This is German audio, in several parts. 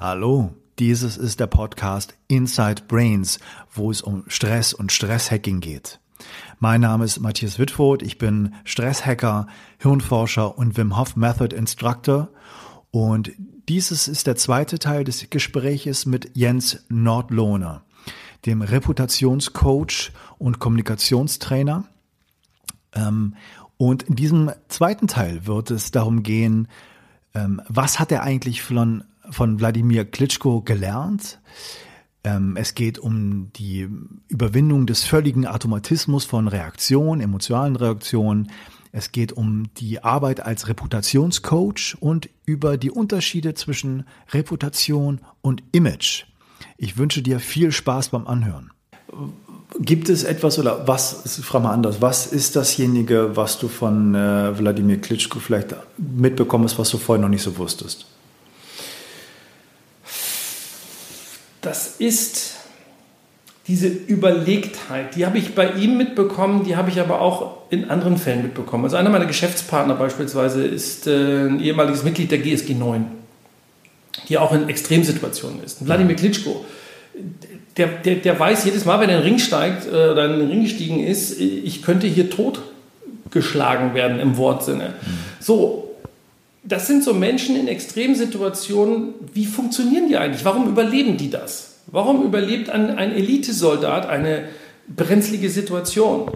Hallo, dieses ist der Podcast Inside Brains, wo es um Stress und Stresshacking geht. Mein Name ist Matthias Wittfurt, ich bin Stresshacker, Hirnforscher und Wim Hof Method Instructor und dieses ist der zweite Teil des Gespräches mit Jens Nordlohner, dem Reputationscoach und Kommunikationstrainer. Ähm, und in diesem zweiten Teil wird es darum gehen, ähm, was hat er eigentlich von von Wladimir Klitschko gelernt. Ähm, es geht um die Überwindung des völligen Automatismus von Reaktionen, emotionalen Reaktionen. Es geht um die Arbeit als Reputationscoach und über die Unterschiede zwischen Reputation und Image. Ich wünsche dir viel Spaß beim Anhören. Gibt es etwas oder was, frage mal anders, was ist dasjenige, was du von äh, Wladimir Klitschko vielleicht mitbekommst, was du vorher noch nicht so wusstest? Das ist diese Überlegtheit, die habe ich bei ihm mitbekommen, die habe ich aber auch in anderen Fällen mitbekommen. Also einer meiner Geschäftspartner beispielsweise ist äh, ein ehemaliges Mitglied der GSG 9, die auch in Extremsituationen ist. Wladimir Klitschko, der, der, der weiß jedes Mal, wenn er in den Ring steigt äh, oder in den Ring gestiegen ist, ich könnte hier totgeschlagen werden im Wortsinne. Mhm. So, das sind so Menschen in Extremsituationen, wie funktionieren die eigentlich? Warum überleben die das? Warum überlebt ein, ein Elitesoldat eine brenzlige Situation?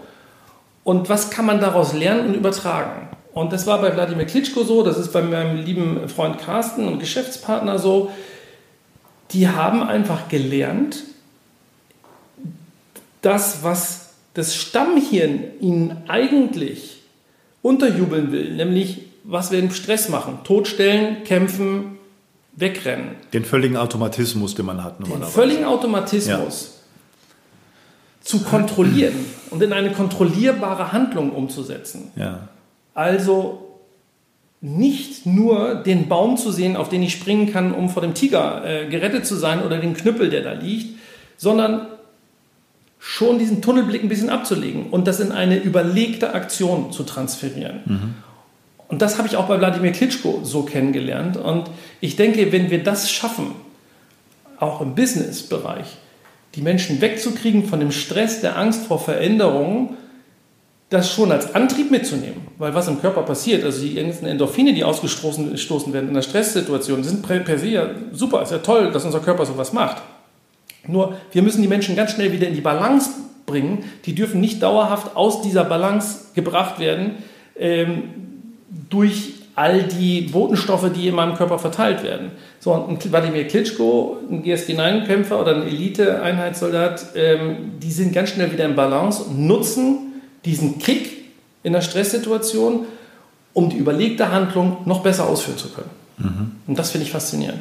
Und was kann man daraus lernen und übertragen? Und das war bei Wladimir Klitschko so, das ist bei meinem lieben Freund Carsten und Geschäftspartner so. Die haben einfach gelernt, das, was das Stammhirn ihnen eigentlich unterjubeln will, nämlich was wir im Stress machen. Totstellen, kämpfen, wegrennen. Den völligen Automatismus, den man hat. Den völligen Automatismus ja. zu kontrollieren und in eine kontrollierbare Handlung umzusetzen. Ja. Also nicht nur den Baum zu sehen, auf den ich springen kann, um vor dem Tiger äh, gerettet zu sein oder den Knüppel, der da liegt, sondern schon diesen Tunnelblick ein bisschen abzulegen und das in eine überlegte Aktion zu transferieren. Mhm. Und das habe ich auch bei Wladimir Klitschko so kennengelernt. Und ich denke, wenn wir das schaffen, auch im Business-Bereich, die Menschen wegzukriegen von dem Stress, der Angst vor Veränderungen, das schon als Antrieb mitzunehmen. Weil was im Körper passiert, also die ganzen Endorphine, die ausgestoßen werden in der Stresssituation, sind per se ja super, ist ja toll, dass unser Körper sowas macht. Nur wir müssen die Menschen ganz schnell wieder in die Balance bringen. Die dürfen nicht dauerhaft aus dieser Balance gebracht werden. Ähm, durch all die Botenstoffe, die in meinem Körper verteilt werden. So, ein Wladimir Klitschko, ein GSG-9-Kämpfer oder ein Elite-Einheitssoldat, ähm, die sind ganz schnell wieder in Balance und nutzen diesen Kick in der Stresssituation, um die überlegte Handlung noch besser ausführen zu können. Mhm. Und das finde ich faszinierend.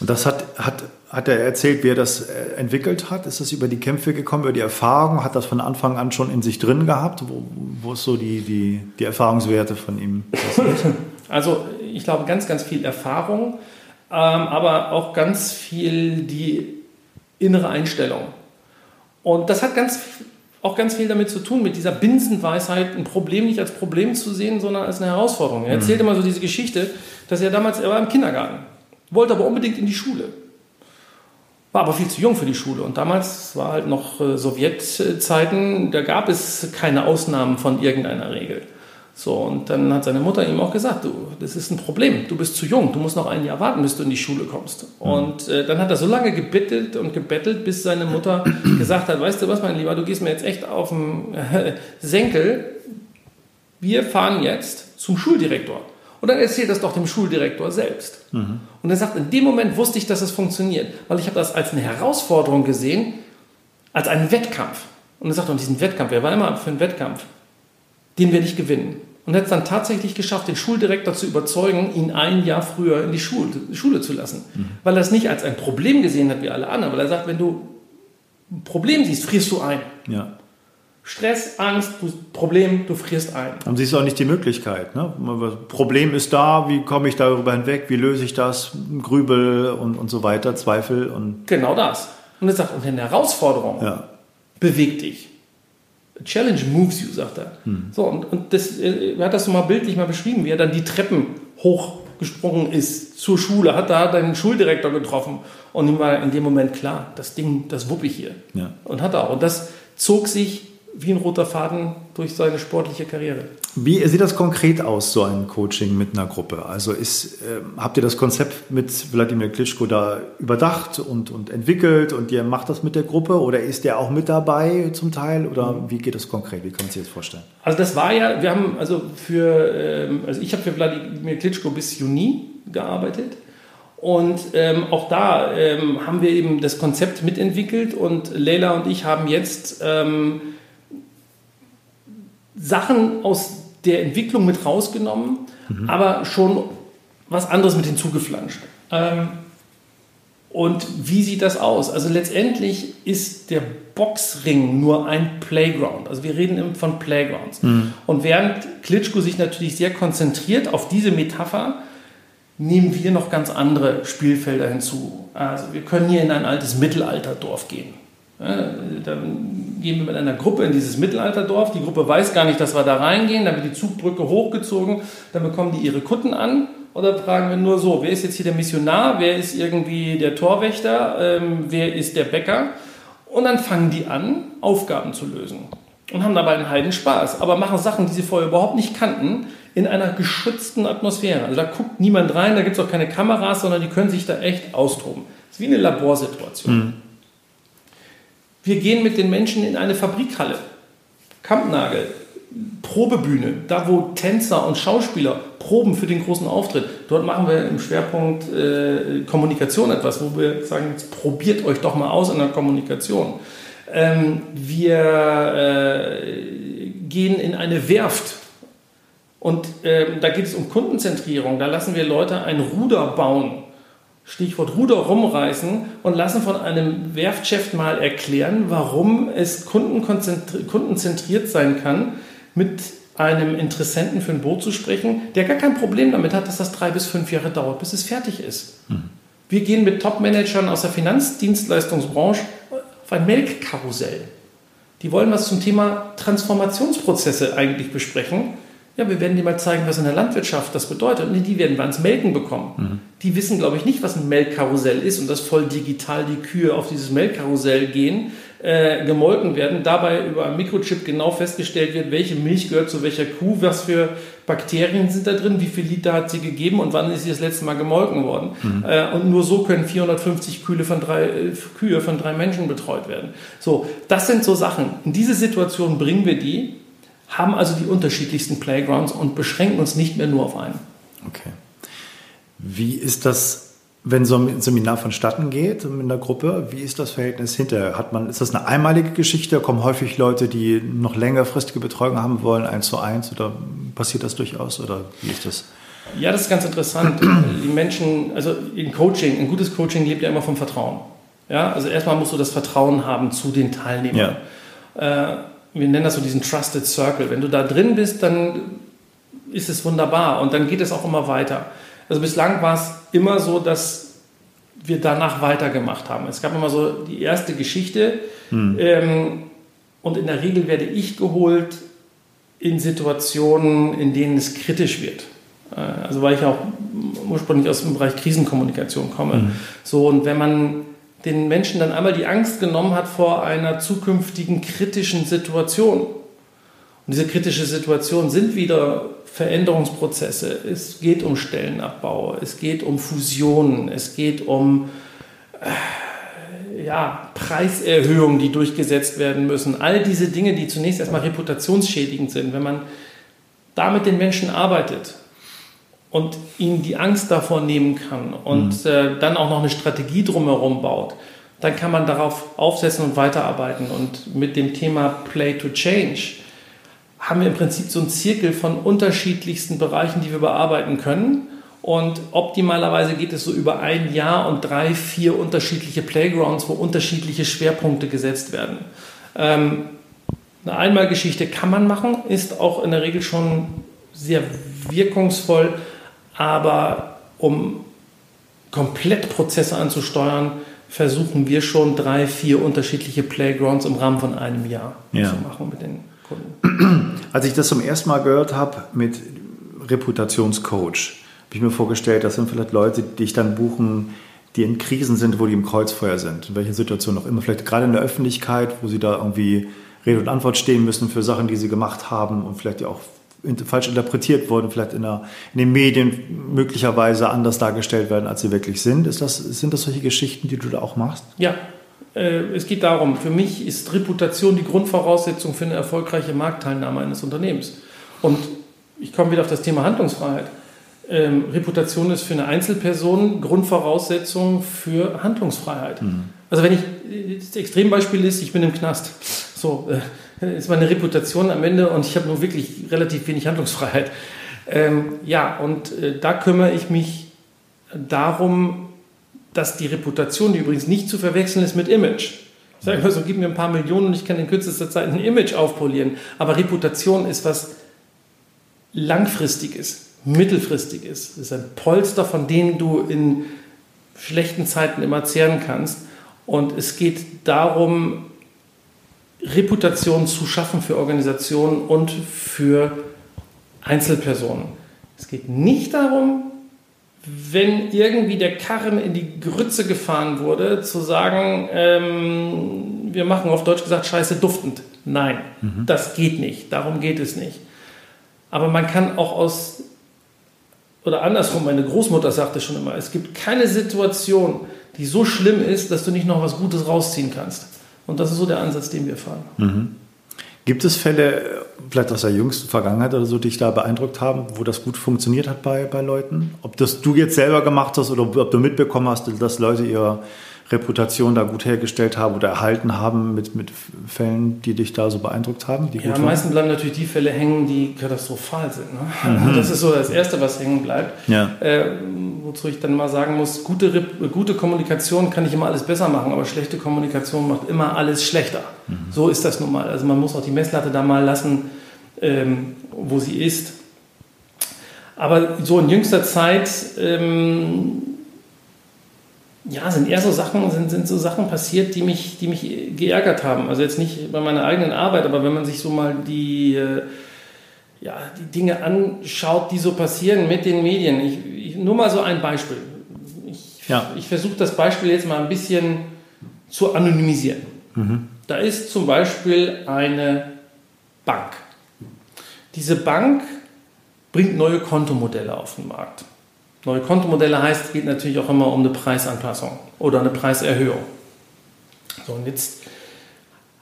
Und das hat, hat, hat er erzählt, wie er das äh, entwickelt hat? Ist das über die Kämpfe gekommen, über die Erfahrung? Hat das von Anfang an schon in sich drin gehabt? Wo, wo ist so die, die, die Erfahrungswerte von ihm? Also ich glaube ganz, ganz viel Erfahrung, ähm, aber auch ganz viel die innere Einstellung. Und das hat ganz, auch ganz viel damit zu tun, mit dieser Binsenweisheit, ein Problem nicht als Problem zu sehen, sondern als eine Herausforderung. Er erzählt mhm. immer so diese Geschichte, dass er damals, er war im Kindergarten wollte aber unbedingt in die Schule. War aber viel zu jung für die Schule. Und damals war halt noch äh, Sowjetzeiten, da gab es keine Ausnahmen von irgendeiner Regel. So, und dann hat seine Mutter ihm auch gesagt, du, das ist ein Problem, du bist zu jung, du musst noch ein Jahr warten, bis du in die Schule kommst. Mhm. Und äh, dann hat er so lange gebettelt und gebettelt, bis seine Mutter gesagt hat, weißt du was, mein Lieber, du gehst mir jetzt echt auf den Senkel, wir fahren jetzt zum Schuldirektor. Und dann erzählt das doch dem Schuldirektor selbst. Mhm. Und er sagt, in dem Moment wusste ich, dass es funktioniert, weil ich habe das als eine Herausforderung gesehen, als einen Wettkampf. Und er sagt, und diesen Wettkampf, er war immer für einen Wettkampf, den werde ich gewinnen. Und hat es dann tatsächlich geschafft, den Schuldirektor zu überzeugen, ihn ein Jahr früher in die Schule, Schule zu lassen. Mhm. Weil er es nicht als ein Problem gesehen hat wie alle anderen, weil er sagt, wenn du ein Problem siehst, frierst du ein. Ja. Stress, Angst, Problem, du frierst ein. Haben Sie auch nicht die Möglichkeit. Ne? Problem ist da, wie komme ich darüber hinweg, wie löse ich das, Grübel und, und so weiter, Zweifel und. Genau das. Und er sagt, und eine Herausforderung ja. bewegt dich. A challenge moves you, sagt er. Hm. So, und, und das, äh, er hat das so mal bildlich mal beschrieben, wie er dann die Treppen hoch gesprungen ist zur Schule, hat da den Schuldirektor getroffen und ihm war in dem Moment klar, das Ding, das wupp ich hier. Ja. Und hat er auch. Und das zog sich wie ein roter Faden durch seine sportliche Karriere. Wie sieht das konkret aus, so ein Coaching mit einer Gruppe? Also ist, äh, habt ihr das Konzept mit Wladimir Klitschko da überdacht und, und entwickelt und ihr macht das mit der Gruppe oder ist der auch mit dabei zum Teil oder mhm. wie geht das konkret? Wie kann man sich das vorstellen? Also das war ja, wir haben also für, ähm, also ich habe für Wladimir Klitschko bis Juni gearbeitet. Und ähm, auch da ähm, haben wir eben das Konzept mitentwickelt und Leila und ich haben jetzt ähm, Sachen aus der Entwicklung mit rausgenommen, mhm. aber schon was anderes mit hinzugeflanscht. Ähm, und wie sieht das aus? Also letztendlich ist der Boxring nur ein Playground. Also wir reden von Playgrounds. Mhm. Und während Klitschko sich natürlich sehr konzentriert auf diese Metapher, nehmen wir noch ganz andere Spielfelder hinzu. Also wir können hier in ein altes Mittelalterdorf gehen. Dann gehen wir mit einer Gruppe in dieses Mittelalterdorf. Die Gruppe weiß gar nicht, dass wir da reingehen. Dann wird die Zugbrücke hochgezogen. Dann bekommen die ihre Kutten an. Oder fragen wir nur so, wer ist jetzt hier der Missionar? Wer ist irgendwie der Torwächter? Ähm, wer ist der Bäcker? Und dann fangen die an, Aufgaben zu lösen. Und haben dabei einen Heiden Spaß. Aber machen Sachen, die sie vorher überhaupt nicht kannten, in einer geschützten Atmosphäre. Also da guckt niemand rein, da gibt es auch keine Kameras, sondern die können sich da echt austoben. Das ist wie eine Laborsituation. Mhm. Wir gehen mit den Menschen in eine Fabrikhalle, Kampnagel, Probebühne, da wo Tänzer und Schauspieler proben für den großen Auftritt. Dort machen wir im Schwerpunkt äh, Kommunikation etwas, wo wir sagen, jetzt probiert euch doch mal aus in der Kommunikation. Ähm, wir äh, gehen in eine Werft und äh, da geht es um Kundenzentrierung. Da lassen wir Leute ein Ruder bauen Stichwort Ruder rumreißen und lassen von einem Werftchef mal erklären, warum es kundenzentriert sein kann, mit einem Interessenten für ein Boot zu sprechen, der gar kein Problem damit hat, dass das drei bis fünf Jahre dauert, bis es fertig ist. Mhm. Wir gehen mit Top-Managern aus der Finanzdienstleistungsbranche auf ein Melkkarussell. Die wollen was zum Thema Transformationsprozesse eigentlich besprechen. Ja, wir werden dir mal zeigen, was in der Landwirtschaft das bedeutet. Und die werden wir ans Melken bekommen. Mhm. Die wissen, glaube ich, nicht, was ein Melkkarussell ist und dass voll digital die Kühe auf dieses Melkkarussell gehen, äh, gemolken werden, dabei über ein Mikrochip genau festgestellt wird, welche Milch gehört zu welcher Kuh, was für Bakterien sind da drin, wie viel Liter hat sie gegeben und wann ist sie das letzte Mal gemolken worden. Mhm. Äh, und nur so können 450 Kühe von, drei, äh, Kühe von drei Menschen betreut werden. So, das sind so Sachen. In diese Situation bringen wir die haben also die unterschiedlichsten Playgrounds und beschränken uns nicht mehr nur auf einen. Okay. Wie ist das, wenn so ein Seminar vonstatten geht in der Gruppe? Wie ist das Verhältnis hinterher? Hat man, ist das eine einmalige Geschichte? Kommen häufig Leute, die noch längerfristige Betreuung haben wollen, eins zu eins? Oder passiert das durchaus? Oder wie ist das? Ja, das ist ganz interessant. Die Menschen, also in Coaching, ein gutes Coaching lebt ja immer vom Vertrauen. Ja, also erstmal musst du das Vertrauen haben zu den Teilnehmern. Ja. Äh, wir nennen das so diesen Trusted Circle. Wenn du da drin bist, dann ist es wunderbar und dann geht es auch immer weiter. Also bislang war es immer so, dass wir danach weitergemacht haben. Es gab immer so die erste Geschichte hm. ähm, und in der Regel werde ich geholt in Situationen, in denen es kritisch wird. Äh, also weil ich auch ursprünglich aus dem Bereich Krisenkommunikation komme. Hm. So und wenn man den Menschen dann einmal die Angst genommen hat vor einer zukünftigen kritischen Situation. Und diese kritische Situation sind wieder Veränderungsprozesse. Es geht um Stellenabbau, es geht um Fusionen, es geht um äh, ja, Preiserhöhungen, die durchgesetzt werden müssen. All diese Dinge, die zunächst erstmal reputationsschädigend sind. Wenn man da mit den Menschen arbeitet, und ihnen die Angst davor nehmen kann und mhm. äh, dann auch noch eine Strategie drumherum baut, dann kann man darauf aufsetzen und weiterarbeiten. Und mit dem Thema Play to Change haben wir im Prinzip so einen Zirkel von unterschiedlichsten Bereichen, die wir bearbeiten können. Und optimalerweise geht es so über ein Jahr und drei, vier unterschiedliche Playgrounds, wo unterschiedliche Schwerpunkte gesetzt werden. Ähm, eine Einmalgeschichte kann man machen, ist auch in der Regel schon sehr wirkungsvoll, aber um komplett Prozesse anzusteuern, versuchen wir schon drei, vier unterschiedliche Playgrounds im Rahmen von einem Jahr ja. zu machen mit den Kunden. Als ich das zum ersten Mal gehört habe mit Reputationscoach, habe ich mir vorgestellt, das sind vielleicht Leute, die dich dann buchen, die in Krisen sind, wo die im Kreuzfeuer sind, in welcher Situation auch immer, vielleicht gerade in der Öffentlichkeit, wo sie da irgendwie Rede und Antwort stehen müssen für Sachen, die sie gemacht haben und vielleicht ja auch falsch interpretiert wurden, vielleicht in, der, in, den Medien möglicherweise anders dargestellt werden, als sie wirklich sind. Ist das, sind das solche Geschichten, die du da auch machst? Ja, äh, es geht darum, für mich ist Reputation die Grundvoraussetzung für eine erfolgreiche Marktteilnahme eines Unternehmens. Und ich komme wieder auf das Thema Handlungsfreiheit. Ähm, Reputation ist für eine Einzelperson Grundvoraussetzung für Handlungsfreiheit. Mhm. Also wenn ich, das Extrembeispiel ist, ich bin im Knast. So, äh, ist meine Reputation am Ende und ich habe nur wirklich relativ wenig Handlungsfreiheit. Ähm, ja, und äh, da kümmere ich mich darum, dass die Reputation, die übrigens nicht zu verwechseln ist mit Image. Ich sage immer so, gib mir ein paar Millionen und ich kann in kürzester Zeit ein Image aufpolieren. Aber Reputation ist was langfristiges, mittelfristiges. Es ist ein Polster, von dem du in schlechten Zeiten immer zehren kannst. Und es geht darum, Reputation zu schaffen für Organisationen und für Einzelpersonen. Es geht nicht darum, wenn irgendwie der Karren in die Grütze gefahren wurde, zu sagen, ähm, wir machen auf Deutsch gesagt Scheiße duftend. Nein, mhm. das geht nicht. Darum geht es nicht. Aber man kann auch aus, oder andersrum, meine Großmutter sagte schon immer, es gibt keine Situation, die so schlimm ist, dass du nicht noch was Gutes rausziehen kannst. Und das ist so der Ansatz, den wir fahren. Mhm. Gibt es Fälle, vielleicht aus der jüngsten Vergangenheit oder so, die dich da beeindruckt haben, wo das gut funktioniert hat bei, bei Leuten? Ob das du jetzt selber gemacht hast oder ob du mitbekommen hast, dass Leute ihre Reputation da gut hergestellt haben oder erhalten haben mit, mit Fällen, die dich da so beeindruckt haben? ja, am meisten bleiben natürlich die Fälle hängen, die katastrophal sind. Ne? Mhm. Das ist so das Erste, was hängen bleibt. Ja. Äh, wozu ich dann mal sagen muss, gute, gute Kommunikation kann nicht immer alles besser machen, aber schlechte Kommunikation macht immer alles schlechter. Mhm. So ist das nun mal. Also man muss auch die Messlatte da mal lassen, ähm, wo sie ist. Aber so in jüngster Zeit... Ähm, ja, sind eher so Sachen, sind, sind so Sachen passiert, die mich, die mich geärgert haben. Also jetzt nicht bei meiner eigenen Arbeit, aber wenn man sich so mal die, äh, ja, die Dinge anschaut, die so passieren mit den Medien. Ich, ich, nur mal so ein Beispiel. Ich, ja. ich versuche das Beispiel jetzt mal ein bisschen zu anonymisieren. Mhm. Da ist zum Beispiel eine Bank. Diese Bank bringt neue Kontomodelle auf den Markt. Neue Kontomodelle heißt, es geht natürlich auch immer um eine Preisanpassung oder eine Preiserhöhung. So, und jetzt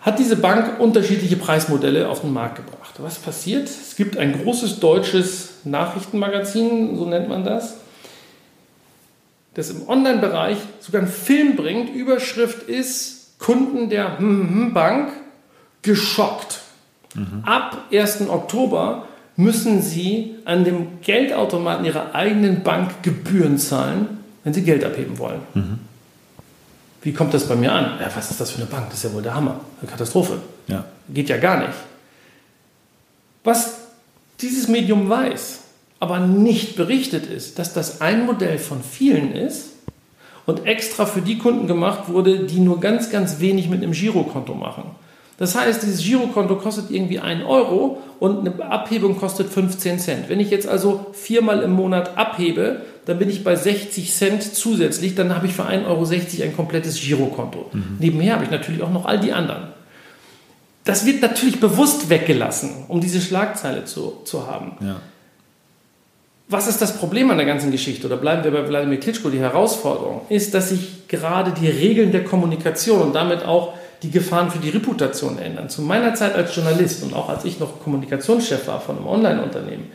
hat diese Bank unterschiedliche Preismodelle auf den Markt gebracht. Was passiert? Es gibt ein großes deutsches Nachrichtenmagazin, so nennt man das, das im Online-Bereich sogar einen Film bringt. Überschrift ist Kunden der Bank geschockt. Mhm. Ab 1. Oktober müssen Sie an dem Geldautomaten Ihrer eigenen Bank Gebühren zahlen, wenn Sie Geld abheben wollen. Mhm. Wie kommt das bei mir an? Ja, was ist das für eine Bank? Das ist ja wohl der Hammer. Eine Katastrophe. Ja. Geht ja gar nicht. Was dieses Medium weiß, aber nicht berichtet ist, dass das ein Modell von vielen ist und extra für die Kunden gemacht wurde, die nur ganz, ganz wenig mit einem Girokonto machen. Das heißt, dieses Girokonto kostet irgendwie einen Euro und eine Abhebung kostet 15 Cent. Wenn ich jetzt also viermal im Monat abhebe, dann bin ich bei 60 Cent zusätzlich, dann habe ich für 1,60 Euro ein komplettes Girokonto. Mhm. Nebenher habe ich natürlich auch noch all die anderen. Das wird natürlich bewusst weggelassen, um diese Schlagzeile zu, zu haben. Ja. Was ist das Problem an der ganzen Geschichte? Oder bleiben wir bei Wladimir Klitschko? Die Herausforderung ist, dass sich gerade die Regeln der Kommunikation und damit auch die Gefahren für die Reputation ändern. Zu meiner Zeit als Journalist und auch als ich noch Kommunikationschef war von einem Online-Unternehmen,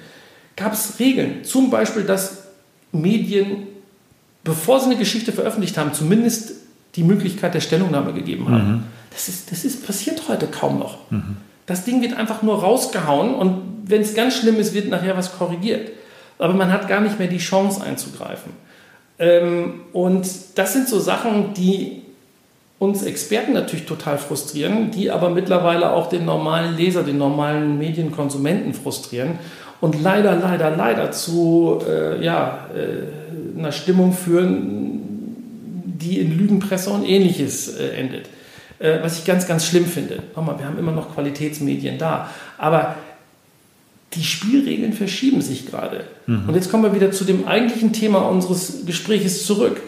gab es Regeln. Zum Beispiel, dass Medien, bevor sie eine Geschichte veröffentlicht haben, zumindest die Möglichkeit der Stellungnahme gegeben haben. Mhm. Das, ist, das ist passiert heute kaum noch. Mhm. Das Ding wird einfach nur rausgehauen und wenn es ganz schlimm ist, wird nachher was korrigiert. Aber man hat gar nicht mehr die Chance einzugreifen. Ähm, und das sind so Sachen, die uns Experten natürlich total frustrieren, die aber mittlerweile auch den normalen Leser, den normalen Medienkonsumenten frustrieren und leider, leider, leider zu äh, ja, äh, einer Stimmung führen, die in Lügenpresse und ähnliches äh, endet. Äh, was ich ganz, ganz schlimm finde. Nochmal, wir haben immer noch Qualitätsmedien da. Aber die Spielregeln verschieben sich gerade. Mhm. Und jetzt kommen wir wieder zu dem eigentlichen Thema unseres Gespräches zurück.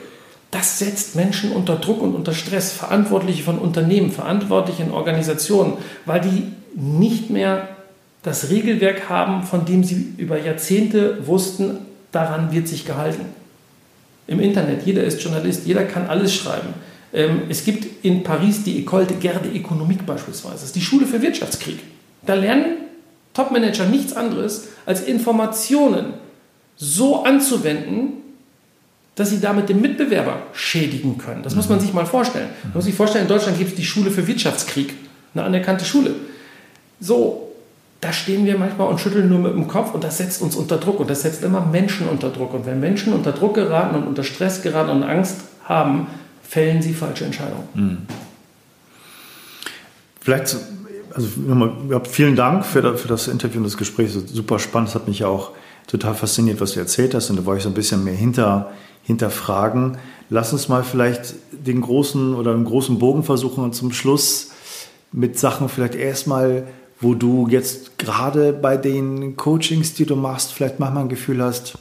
Das setzt Menschen unter Druck und unter Stress, Verantwortliche von Unternehmen, Verantwortliche in Organisationen, weil die nicht mehr das Regelwerk haben, von dem sie über Jahrzehnte wussten, daran wird sich gehalten. Im Internet, jeder ist Journalist, jeder kann alles schreiben. Ähm, es gibt in Paris die École de Guerre de Économique beispielsweise, das ist die Schule für Wirtschaftskrieg. Da lernen Topmanager nichts anderes, als Informationen so anzuwenden, dass sie damit den Mitbewerber schädigen können. Das mhm. muss man sich mal vorstellen. Man muss sich vorstellen, in Deutschland gibt es die Schule für Wirtschaftskrieg, eine anerkannte Schule. So, da stehen wir manchmal und schütteln nur mit dem Kopf und das setzt uns unter Druck und das setzt immer Menschen unter Druck. Und wenn Menschen unter Druck geraten und unter Stress geraten und Angst haben, fällen sie falsche Entscheidungen. Mhm. Vielleicht, also nochmal, vielen Dank für, das Interview und das Gespräch. Super spannend. Es hat mich ja auch total fasziniert, was du erzählt hast. Und da war ich so ein bisschen mehr hinter, hinterfragen. Lass uns mal vielleicht den großen oder einen großen Bogen versuchen und zum Schluss mit Sachen vielleicht erstmal wo du jetzt gerade bei den Coachings, die du machst, vielleicht manchmal ein Gefühl hast,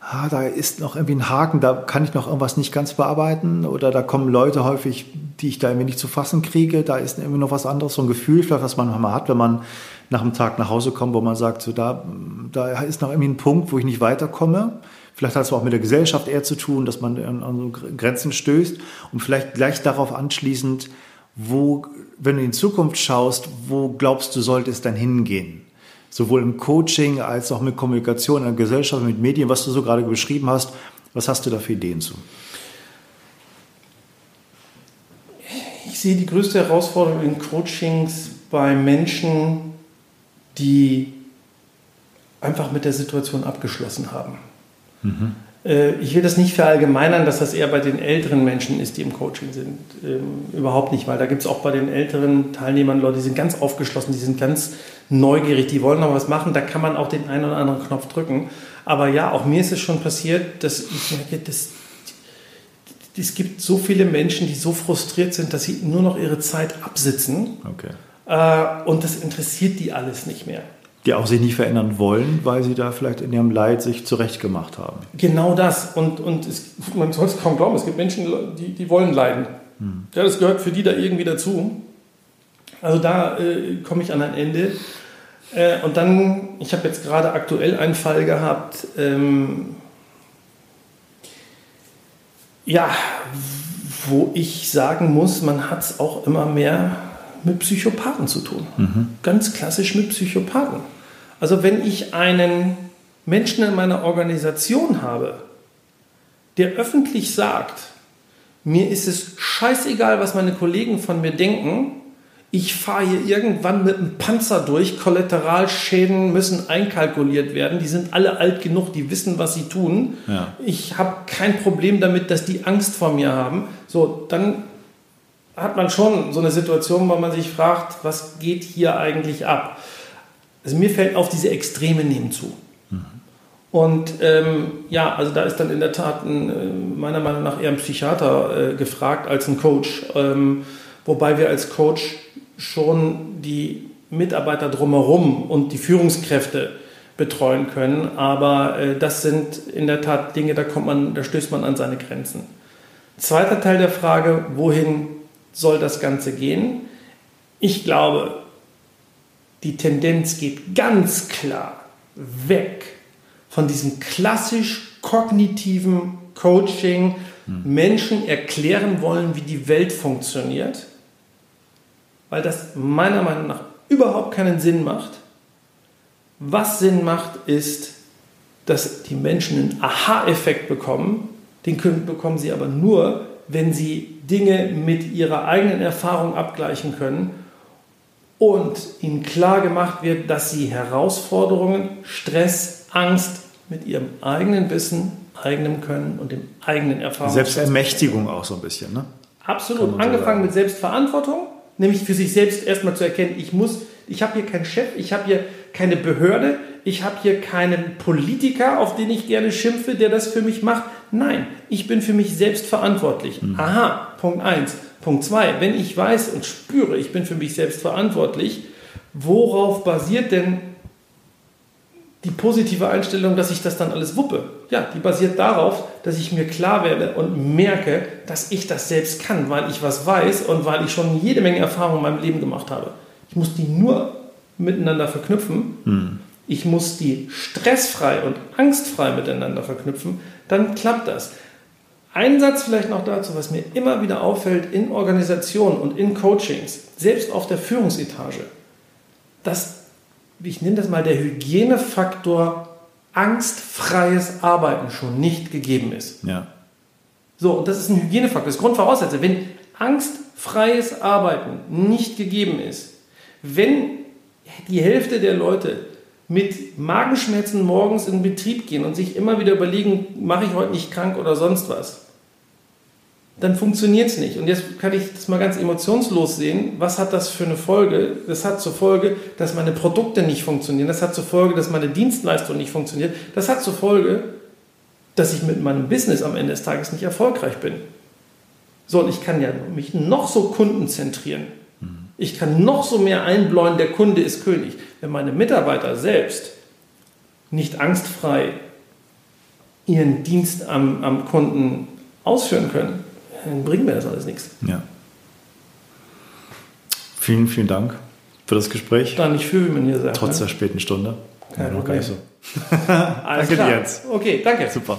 ah, da ist noch irgendwie ein Haken, da kann ich noch irgendwas nicht ganz bearbeiten oder da kommen Leute häufig, die ich da irgendwie nicht zu fassen kriege, da ist irgendwie noch was anderes, so ein Gefühl vielleicht, was man manchmal hat, wenn man nach einem Tag nach Hause kommt, wo man sagt, so da, da ist noch irgendwie ein Punkt, wo ich nicht weiterkomme. Vielleicht hat es auch mit der Gesellschaft eher zu tun, dass man an, an so Grenzen stößt und vielleicht gleich darauf anschließend, wo, wenn du in Zukunft schaust, wo glaubst du, sollte es dann hingehen? Sowohl im Coaching als auch mit Kommunikation in der Gesellschaft, mit Medien, was du so gerade beschrieben hast. Was hast du da für Ideen zu? Ich sehe die größte Herausforderung in Coachings bei Menschen, die einfach mit der Situation abgeschlossen haben. Mhm. Äh, ich will das nicht verallgemeinern, dass das eher bei den älteren Menschen ist, die im Coaching sind. Ähm, überhaupt nicht, weil da gibt es auch bei den älteren Teilnehmern Leute, die sind ganz aufgeschlossen, die sind ganz neugierig, die wollen noch was machen, da kann man auch den einen oder anderen Knopf drücken. Aber ja, auch mir ist es schon passiert, dass ich merke, dass es gibt so viele Menschen, die so frustriert sind, dass sie nur noch ihre Zeit absitzen. Okay. Äh, und das interessiert die alles nicht mehr die auch sich nicht verändern wollen, weil sie da vielleicht in ihrem Leid sich zurechtgemacht haben. Genau das. Und, und es, man soll es kaum glauben, es gibt Menschen, die, die wollen leiden. Hm. Ja, das gehört für die da irgendwie dazu. Also da äh, komme ich an ein Ende. Äh, und dann, ich habe jetzt gerade aktuell einen Fall gehabt, ähm, ja, wo ich sagen muss, man hat es auch immer mehr mit Psychopathen zu tun. Mhm. Ganz klassisch mit Psychopathen. Also wenn ich einen Menschen in meiner Organisation habe, der öffentlich sagt, mir ist es scheißegal, was meine Kollegen von mir denken, ich fahre hier irgendwann mit einem Panzer durch, Kollateralschäden müssen einkalkuliert werden, die sind alle alt genug, die wissen, was sie tun. Ja. Ich habe kein Problem damit, dass die Angst vor mir haben. So, dann hat man schon so eine Situation, wo man sich fragt, was geht hier eigentlich ab? Also mir fällt auf, diese Extreme nehmen zu. Und ähm, ja, also da ist dann in der Tat ein, äh, meiner Meinung nach eher ein Psychiater äh, gefragt als ein Coach. Ähm, wobei wir als Coach schon die Mitarbeiter drumherum und die Führungskräfte betreuen können. Aber äh, das sind in der Tat Dinge, da kommt man, da stößt man an seine Grenzen. Zweiter Teil der Frage, wohin soll das Ganze gehen? Ich glaube, die Tendenz geht ganz klar weg von diesem klassisch kognitiven Coaching, hm. Menschen erklären wollen, wie die Welt funktioniert, weil das meiner Meinung nach überhaupt keinen Sinn macht. Was Sinn macht, ist, dass die Menschen einen Aha-Effekt bekommen. Den können, bekommen sie aber nur, wenn sie Dinge mit ihrer eigenen Erfahrung abgleichen können und ihnen klar gemacht wird, dass sie Herausforderungen, Stress, Angst mit ihrem eigenen Wissen, eigenem Können und dem eigenen Erfahrung. Selbstermächtigung auch so ein bisschen, ne? Absolut. Angefangen so mit Selbstverantwortung, nämlich für sich selbst erstmal zu erkennen, ich muss, ich habe hier keinen Chef, ich habe hier keine Behörde, ich habe hier keinen Politiker, auf den ich gerne schimpfe, der das für mich macht. Nein, ich bin für mich selbst verantwortlich. Mhm. Aha, Punkt 1. Punkt 2, wenn ich weiß und spüre, ich bin für mich selbst verantwortlich, worauf basiert denn die positive Einstellung, dass ich das dann alles wuppe, ja, die basiert darauf, dass ich mir klar werde und merke, dass ich das selbst kann, weil ich was weiß und weil ich schon jede Menge Erfahrungen in meinem Leben gemacht habe. Ich muss die nur miteinander verknüpfen. Hm. Ich muss die stressfrei und angstfrei miteinander verknüpfen. Dann klappt das. Ein Satz vielleicht noch dazu, was mir immer wieder auffällt in Organisationen und in Coachings, selbst auf der Führungsetage, dass ich nenne das mal, der Hygienefaktor angstfreies Arbeiten schon nicht gegeben ist. Ja. So, und das ist ein Hygienefaktor, das ist Grundvoraussetzung. Wenn angstfreies Arbeiten nicht gegeben ist, wenn die Hälfte der Leute mit Magenschmerzen morgens in den Betrieb gehen und sich immer wieder überlegen, mache ich heute nicht krank oder sonst was, dann funktioniert es nicht. Und jetzt kann ich das mal ganz emotionslos sehen. Was hat das für eine Folge? Das hat zur Folge, dass meine Produkte nicht funktionieren. Das hat zur Folge, dass meine Dienstleistung nicht funktioniert. Das hat zur Folge, dass ich mit meinem Business am Ende des Tages nicht erfolgreich bin. So, und ich kann ja mich noch so kundenzentrieren. Ich kann noch so mehr einbläuen, der Kunde ist König. Wenn meine Mitarbeiter selbst nicht angstfrei ihren Dienst am, am Kunden ausführen können, dann bringt mir das alles nichts. Ja. Vielen, vielen Dank für das Gespräch. Da nicht für, wie man hier sagt. Trotz ne? der späten Stunde. Kein ja, noch gar nicht so. Danke klar. dir jetzt. Okay, danke. Super.